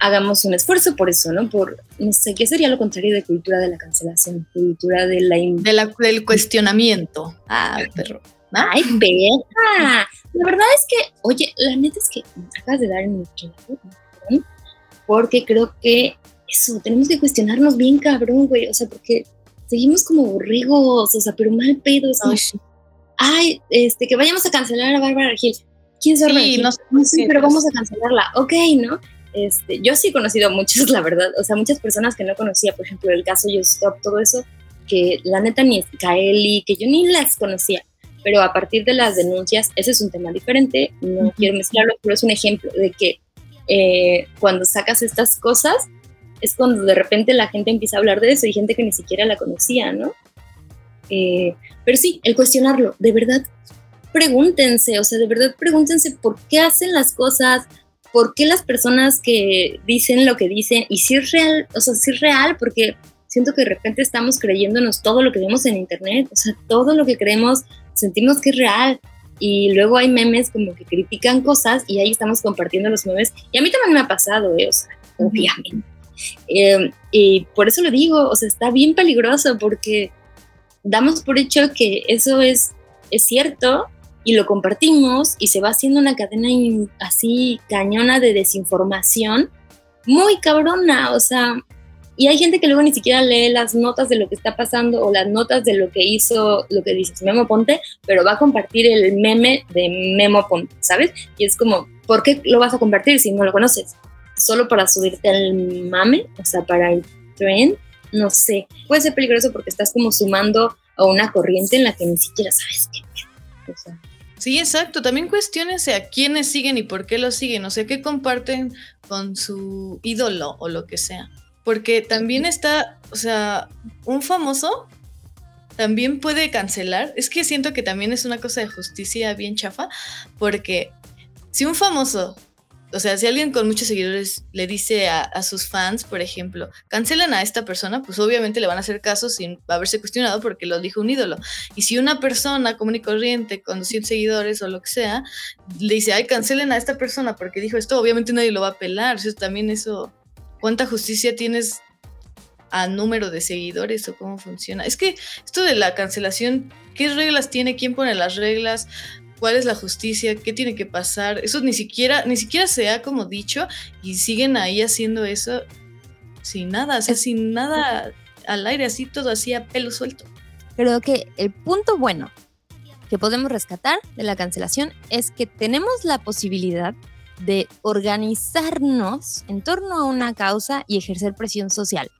hagamos un esfuerzo por eso, ¿no? Por, no sé, ¿qué sería lo contrario de cultura de la cancelación? Cultura de la... in- De la- del cuestionamiento. Ah, perro. ¿no? ¡Ay, verga! La verdad es que, oye, la neta es que me acabas de dar en el cabrón, porque creo que eso, tenemos que cuestionarnos bien cabrón, güey, o sea, porque seguimos como borregos, o sea, pero mal pedo, es como, Ay, este, que vayamos a cancelar a Bárbara Gil. ¿Quién Bárbara Sí, no sé No sé, pero vamos a cancelarla. Ok, ¿no? Este, yo sí he conocido a muchos, la verdad. O sea, muchas personas que no conocía, por ejemplo, el caso Yo Stop, todo eso, que la neta ni es Kaeli, que yo ni las conocía. pero a partir de las denuncias, ese es un tema diferente, no quiero mezclarlo, pero es un ejemplo de que eh, cuando sacas estas cosas, es cuando de repente la gente empieza a hablar de eso y gente que ni siquiera la conocía, ¿no? Eh, pero sí, el cuestionarlo, de verdad, pregúntense, o sea, de verdad pregúntense por qué hacen las cosas, por qué las personas que dicen lo que dicen, y si es real, o sea, si es real, porque siento que de repente estamos creyéndonos todo lo que vemos en internet, o sea, todo lo que creemos, sentimos que es real, y luego hay memes como que critican cosas y ahí estamos compartiendo los memes, y a mí también me ha pasado, ¿eh? o sea, obviamente. Em, y por eso lo digo, o sea, está bien peligroso porque damos por hecho que eso es, es cierto y lo compartimos y se va haciendo una cadena así cañona de desinformación muy cabrona, o sea, y hay gente que luego ni siquiera lee las notas de lo que está pasando o las notas de lo que hizo, lo que dices Memo Ponte, pero va a compartir el meme de Memo Ponte, ¿sabes? Y es como, ¿por qué lo vas a compartir si no lo conoces? ¿Solo para subirte al mame? O sea, para el trend, no sé. Puede ser peligroso porque estás como sumando a una corriente en la que ni siquiera sabes qué. O sea, Sí, exacto. También cuestiones a quiénes siguen y por qué lo siguen, o sea, qué comparten con su ídolo o lo que sea. Porque también está, o sea, un famoso también puede cancelar. Es que siento que también es una cosa de justicia bien chafa, porque si un famoso o sea, si alguien con muchos seguidores le dice a, sus fans, por ejemplo, cancelan a esta persona, pues obviamente le van a hacer caso sin haberse cuestionado porque lo dijo un ídolo. Y si una persona común y corriente con 100 seguidores o lo que sea, le dice, ay, cancelen a esta persona porque dijo esto, obviamente nadie lo va a pelar. O también eso, ¿cuánta justicia tienes a número de seguidores o cómo funciona? Es que esto de la cancelación, ¿qué reglas tiene? ¿Quién pone las reglas? Cuál es la justicia, qué tiene que pasar. Eso ni siquiera, ni siquiera se ha como dicho y siguen ahí haciendo eso sin nada, o sea, sin nada al aire, así todo así a pelo suelto. Creo que el punto bueno que podemos rescatar de la cancelación es que tenemos la posibilidad de organizarnos en torno a una causa y ejercer presión social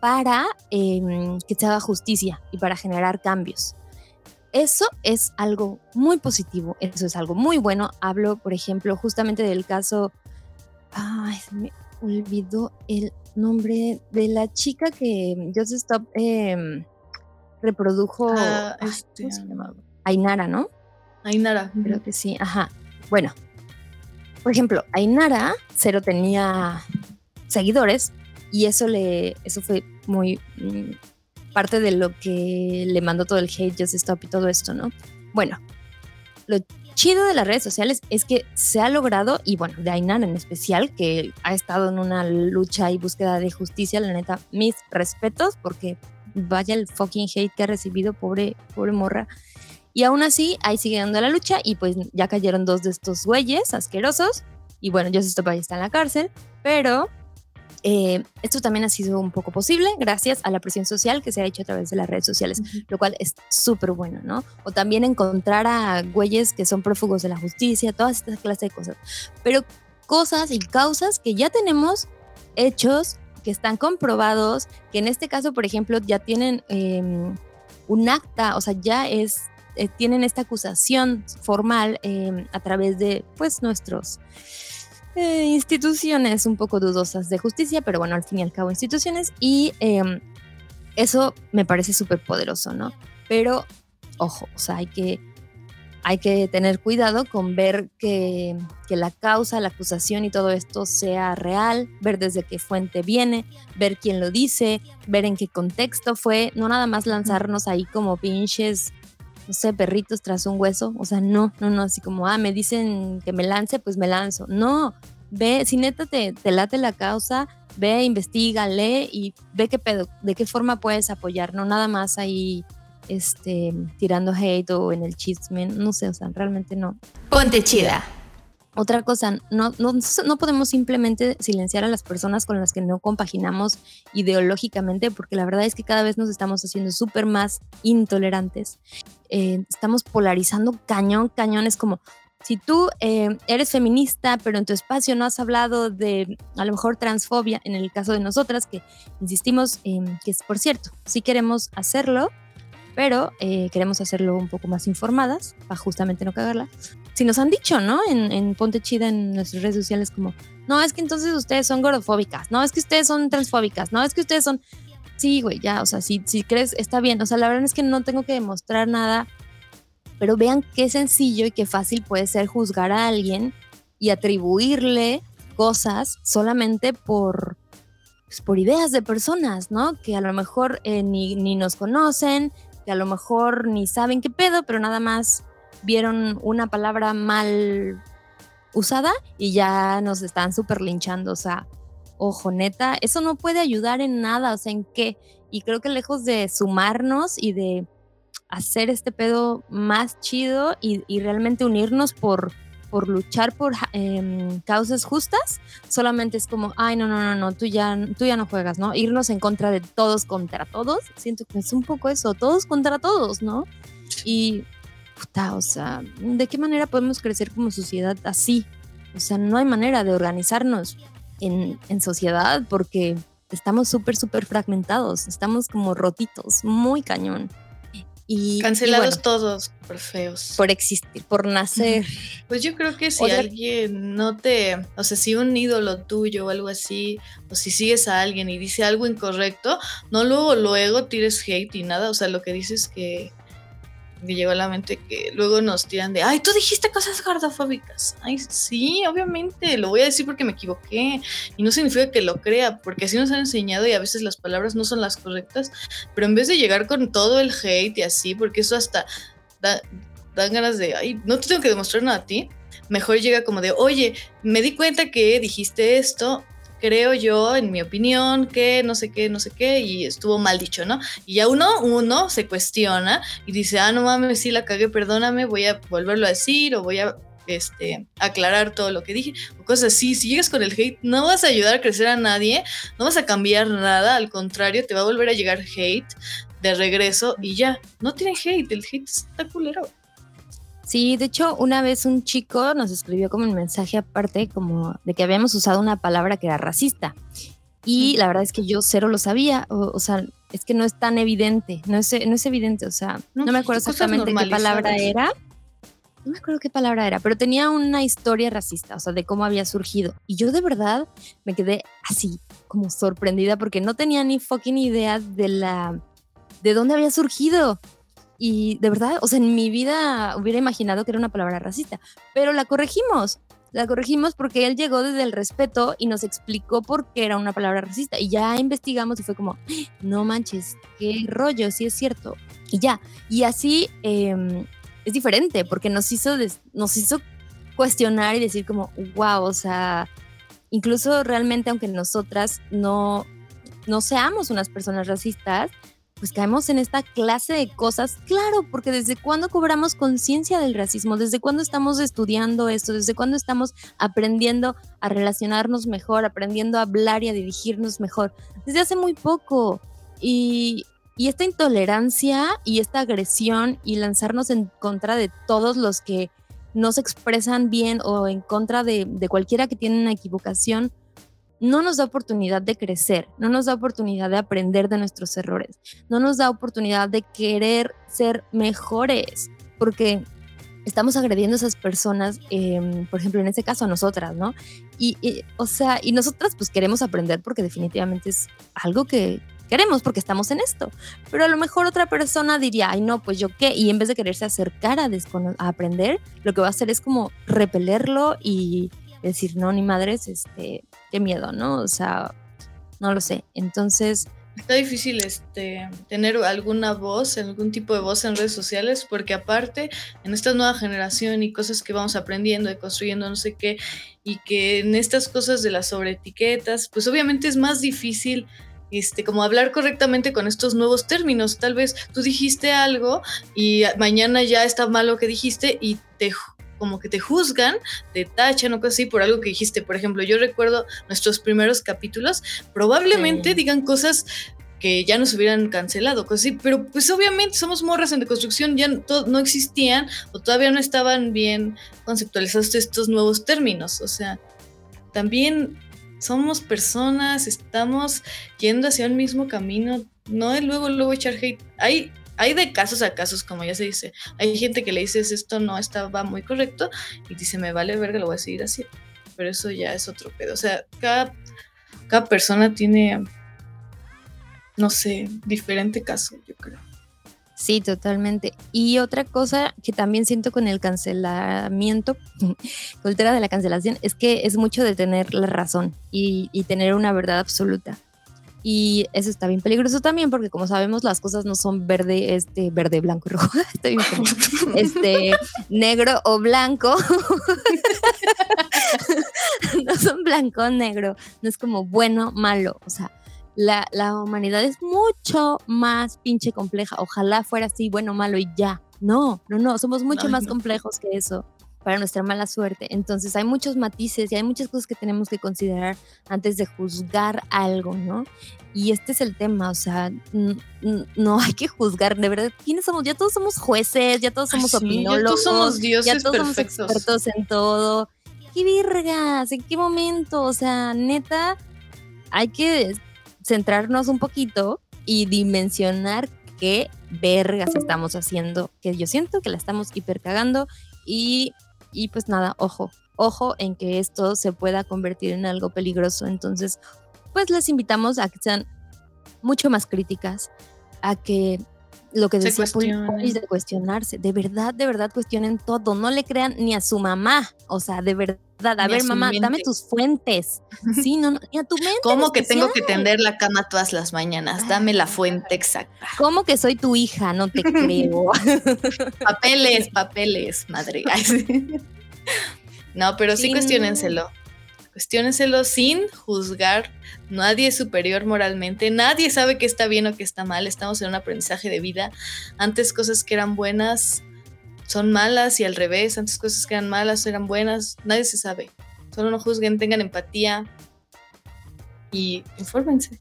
para em, que se haga justicia y para generar cambios. Eso es algo muy positivo, eso es algo muy bueno. Hablo, por ejemplo, justamente del caso, ay, me olvidó el nombre de la chica que Just Stop em, reprodujo. Ah, este, Ainara, ¿no? Ainara. Creo que sí, ajá. Bueno, por ejemplo, Ainara cero tenía seguidores y eso le, eso fue muy mm, parte de lo que le mandó todo el hate, Just Stop y todo esto, ¿no? Bueno, lo chido de las redes sociales es que se ha logrado, y bueno, de Ainan en especial, que ha estado en una lucha y búsqueda de justicia, la neta, mis respetos, porque vaya el fucking hate que ha recibido, pobre, pobre morra. Y aún así, ahí sigue dando la lucha y pues ya cayeron dos de estos güeyes asquerosos. Y bueno, Just Stop ahí está en la cárcel, pero eh, esto también ha sido un poco posible gracias a la presión social que se ha hecho a través de las redes sociales, lo cual es súper bueno, ¿no? O también encontrar a güeyes que son prófugos de la justicia, todas estas clases de cosas. Pero cosas y causas que ya tenemos hechos, que están comprobados, que en este caso, por ejemplo, ya tienen em, un acta, o sea, ya es, eh, tienen esta acusación formal em, a través de, pues, nuestros eh, instituciones un poco dudosas de justicia, pero bueno, al fin y al cabo instituciones, y em, eso me parece súper poderoso, ¿no? Pero, ojo, o sea, hay que, hay que tener cuidado con ver que, que, la causa, la acusación y todo esto sea real, ver desde qué fuente viene, ver quién lo dice, ver en qué contexto fue, no nada más lanzarnos ahí como pinches no sé, perritos tras un hueso. O sea, no, no, no, así como, ah, me dicen que me lance, pues me lanzo. No, ve, si neta te, te late la causa, ve, investiga, lee y ve qué pedo, de qué forma puedes apoyar, no nada más ahí este, tirando hate o en el chisme, no sé, o sea, realmente no. Ponte chida. Otra cosa, no, no, no, podemos simplemente silenciar a las personas con las que no compaginamos ideológicamente, porque la verdad es que cada vez nos estamos haciendo súper más intolerantes. Eh, estamos polarizando cañón, cañón. Es como, si tú eh, eres feminista, pero en tu espacio no has hablado de a lo mejor transfobia, en el caso de nosotras, que insistimos, que es por cierto, sí queremos hacerlo, pero eh, queremos hacerlo un poco más informadas para justamente no cagarla. Si nos han dicho, ¿no? En, en Ponte Chida en nuestras redes sociales como, no, es que entonces ustedes son gordofóbicas, no, es que ustedes son transfóbicas, no, es que ustedes son... Sí, güey, ya, o sea, si, si crees, está bien, o sea, la verdad es que no tengo que demostrar nada, pero vean qué sencillo y qué fácil puede ser juzgar a alguien y atribuirle cosas solamente por, pues, por ideas de personas, ¿no? Que a lo mejor eh, ni, ni nos conocen, que a lo mejor ni saben qué pedo, pero nada más vieron una palabra mal usada y ya nos están súper linchando. O sea, ojo, neta, eso no puede ayudar en nada. O sea, ¿en qué? Y creo que lejos de sumarnos y de hacer este pedo más chido y, realmente unirnos por, por luchar por eh, causas justas, solamente es como, ay, no, no, no, no, tú ya, tú ya no juegas, ¿no? Irnos en contra de todos contra todos, siento que es un poco eso, todos contra todos, ¿no? Y, puta, o sea, ¿de qué manera podemos crecer como sociedad así? O sea, no hay manera de organizarnos en, en sociedad porque estamos súper, súper fragmentados, estamos como rotitos, muy cañón. Y, Cancelados y bueno, todos por feos. por existir, por nacer. Pues yo creo que si Otra- alguien no te, o sea, si un ídolo tuyo o algo así, o si sigues a alguien y dice algo incorrecto, no luego, luego tires hate y nada, o sea, lo que dices que me llegó a la mente que luego nos tiran de, ay, tú dijiste cosas gordofóbicas. Ay, sí, obviamente, lo voy a decir porque me equivoqué. Y no significa que lo crea, porque así nos han enseñado y a veces las palabras no son las correctas, pero en vez de llegar con todo el hate y así, porque eso hasta da, dan ganas de, ay, no te tengo que demostrar nada a ti. Mejor llega como de, oye, me di cuenta que dijiste esto, creo yo, en mi opinión, que no sé qué, no sé qué, y estuvo mal dicho, ¿no? Y ya uno, uno se cuestiona y dice, ah, no mames, sí la cagué, perdóname, voy a volverlo a decir o voy a este, aclarar todo lo que dije, o cosas así. Si llegas con el hate, no vas a ayudar a crecer a nadie, no vas a cambiar nada, al contrario, te va a volver a llegar hate de regreso y ya, no tienen hate, el hate está culero. Sí, de hecho, una vez un chico nos escribió como un mensaje aparte, como de que habíamos usado una palabra que era racista. Y la verdad es que yo cero lo sabía, o, o sea, es que no es tan evidente, no es, no es evidente, o sea, no, No, me acuerdo exactamente qué palabra era. No me acuerdo qué palabra era, pero tenía una historia racista, o sea, de cómo había surgido. Y yo de verdad me quedé así, como sorprendida, porque no tenía ni fucking idea de la, de dónde había surgido. Y de verdad, o sea, en mi vida hubiera imaginado que era una palabra racista, pero la corregimos. La corregimos porque él llegó desde el respeto y nos explicó por qué era una palabra racista. Y ya investigamos y fue como, no manches, qué rollo, sí es cierto. Y ya. Y así eh, es diferente porque nos hizo, nos hizo cuestionar y decir como, wow, o sea, incluso realmente aunque nosotras no, no seamos unas personas racistas, pues caemos en esta clase de cosas, claro, porque desde cuándo cobramos conciencia del racismo, desde cuándo estamos estudiando esto, desde cuándo estamos aprendiendo a relacionarnos mejor, aprendiendo a hablar y a dirigirnos mejor, desde hace muy poco. Y, esta intolerancia y esta agresión y lanzarnos en contra de todos los que no se expresan bien o en contra de cualquiera que tiene una equivocación, no nos da oportunidad de crecer, no nos da oportunidad de aprender de nuestros errores, no nos da oportunidad de querer ser mejores, porque estamos agrediendo a esas personas, eh, por ejemplo, en este caso a nosotras, ¿no? Y, y, o sea, y nosotras pues queremos aprender porque definitivamente es algo que queremos porque estamos en esto, pero a lo mejor otra persona diría, ay no, pues yo qué, y en vez de quererse acercar a, a aprender, lo que va a hacer es como repelerlo y decir, no, ni madres, este, qué miedo, ¿no? O sea, no lo sé. Entonces, Está difícil este, tener alguna voz, algún tipo de voz en redes sociales, porque aparte, en esta nueva generación y cosas que vamos aprendiendo y construyendo, no sé qué, y que en estas cosas de las sobreetiquetas, pues obviamente es más difícil este, como hablar correctamente con estos nuevos términos. Tal vez tú dijiste algo y mañana ya está mal lo que dijiste y te como que te juzgan, te tachan o cosas así por algo que dijiste. Por ejemplo, yo recuerdo nuestros primeros capítulos, probablemente Sí. digan cosas que ya nos hubieran cancelado, cosas así, pero pues obviamente somos morras en deconstrucción, ya no, existían o todavía no estaban bien conceptualizados estos nuevos términos, o sea, también somos personas, estamos yendo hacia el mismo camino, no es luego luego echar hate. Hay hay de casos a casos, como ya se dice. Hay gente que le dices esto no estaba muy correcto y dice me vale verga, lo voy a seguir así. Pero eso ya es otro pedo. O sea, cada, cada persona tiene, no sé, diferente caso, yo creo. Sí, totalmente. Y otra cosa que también siento con el cancelamiento, tema de la cancelación, es que es mucho de tener la razón y, y tener una verdad absoluta. Y eso está bien peligroso también porque como sabemos las cosas no son verde, este, verde, blanco y rojo, Estoy bien como, este, negro o blanco. no son blanco o negro, no es como bueno, malo, o sea, la, la humanidad es mucho más pinche compleja. Ojalá fuera así, bueno, malo y ya. No, no, no, somos mucho Ay, más no. complejos que eso para nuestra mala suerte. Entonces hay muchos matices y hay muchas cosas que tenemos que considerar antes de juzgar algo, ¿no? Y este es el tema, o sea, no hay que juzgar, de verdad, ¿quiénes somos? Ya todos somos jueces, ya todos somos Ay, sí, ya opinólogos, todos somos ya dioses todos somos expertos en todo. ¿Qué virgas? ¿En qué momento? O sea, neta, hay que centrarnos un poquito y dimensionar qué vergas estamos haciendo, que yo siento que la estamos hipercagando y, y pues nada, ojo, ojo en que esto se pueda convertir en algo peligroso. Entonces, pues les invitamos a que sean mucho más críticas, a que lo que decía. Polis de cuestionarse, de verdad, de verdad cuestionen todo, no le crean ni a su mamá, o sea, de verdad, a Ni ver mamá, dame tus fuentes, sí, no, no, ni a tu mente. en ¿Cómo que tengo que tender la cama todas las mañanas? Dame la fuente exacta. ¿Cómo que soy tu hija? No te creo. Papeles, papeles, madre. No, pero sí, Sí, no. Cuestiónenselo. Sin juzgar. Nadie es superior moralmente. Nadie sabe qué está bien o qué está mal. Estamos en un aprendizaje de vida. Antes cosas que eran buenas son malas y al revés. Antes cosas que eran malas eran buenas. Nadie se sabe. Solo no juzguen, tengan empatía y infórmense.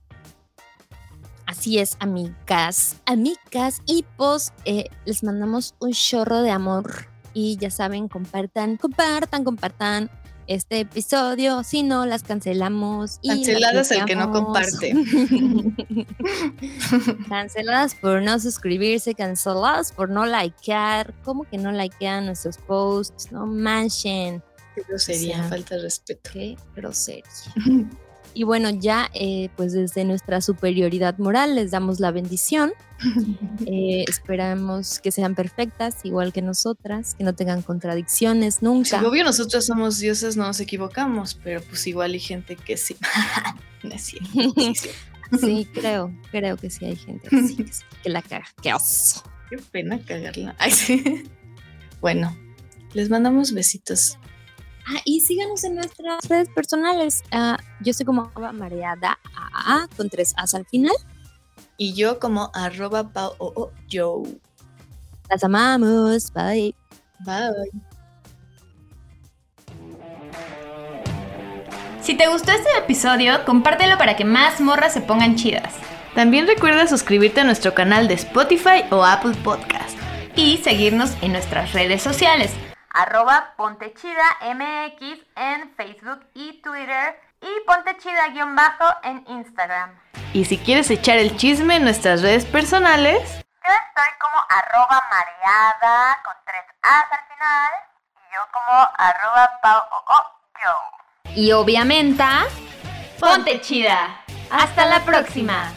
Así es, amigas, amigas y pues eh, les mandamos un chorro de amor y ya saben, compartan, compartan, compartan este episodio, si no las cancelamos. Y las Canceladas el que no comparte. canceladas por no suscribirse, canceladas por no likear, ¿cómo que no likean nuestros posts? No manchen. Qué grosería, O sea, falta de respeto. Qué grosería. Y bueno, ya eh, pues desde nuestra superioridad moral les damos la bendición. Eh, esperamos que sean perfectas, igual que nosotras, que no tengan contradicciones Sí, nunca. obvio, nosotros somos dioses, no nos equivocamos, pero pues igual hay gente que sí. no sí, sí. Sí, creo, creo que sí hay gente que, sí, que la caga. Qué oso. Qué pena cagarla. Ay, sí. Bueno, les mandamos besitos. Ah, y síganos en nuestras redes personales. Ah, yo soy como arroba mareada AAA, con tres A's al final. Y yo como arroba pao o o yo. Las amamos. Bye. Bye. Si te gustó este episodio, compártelo para que más morras se pongan chidas. También recuerda suscribirte a nuestro canal de Spotify o Apple Podcast. Y seguirnos en nuestras redes sociales. Arroba Pontechida MX en Facebook y Twitter y Pontechida-bajo en Instagram. Y si quieres echar el chisme en nuestras redes personales, Yo estoy como arroba mareada con tres A's al final y yo como arroba pao o o yo. Y obviamente, ponte chida. Hasta la próxima.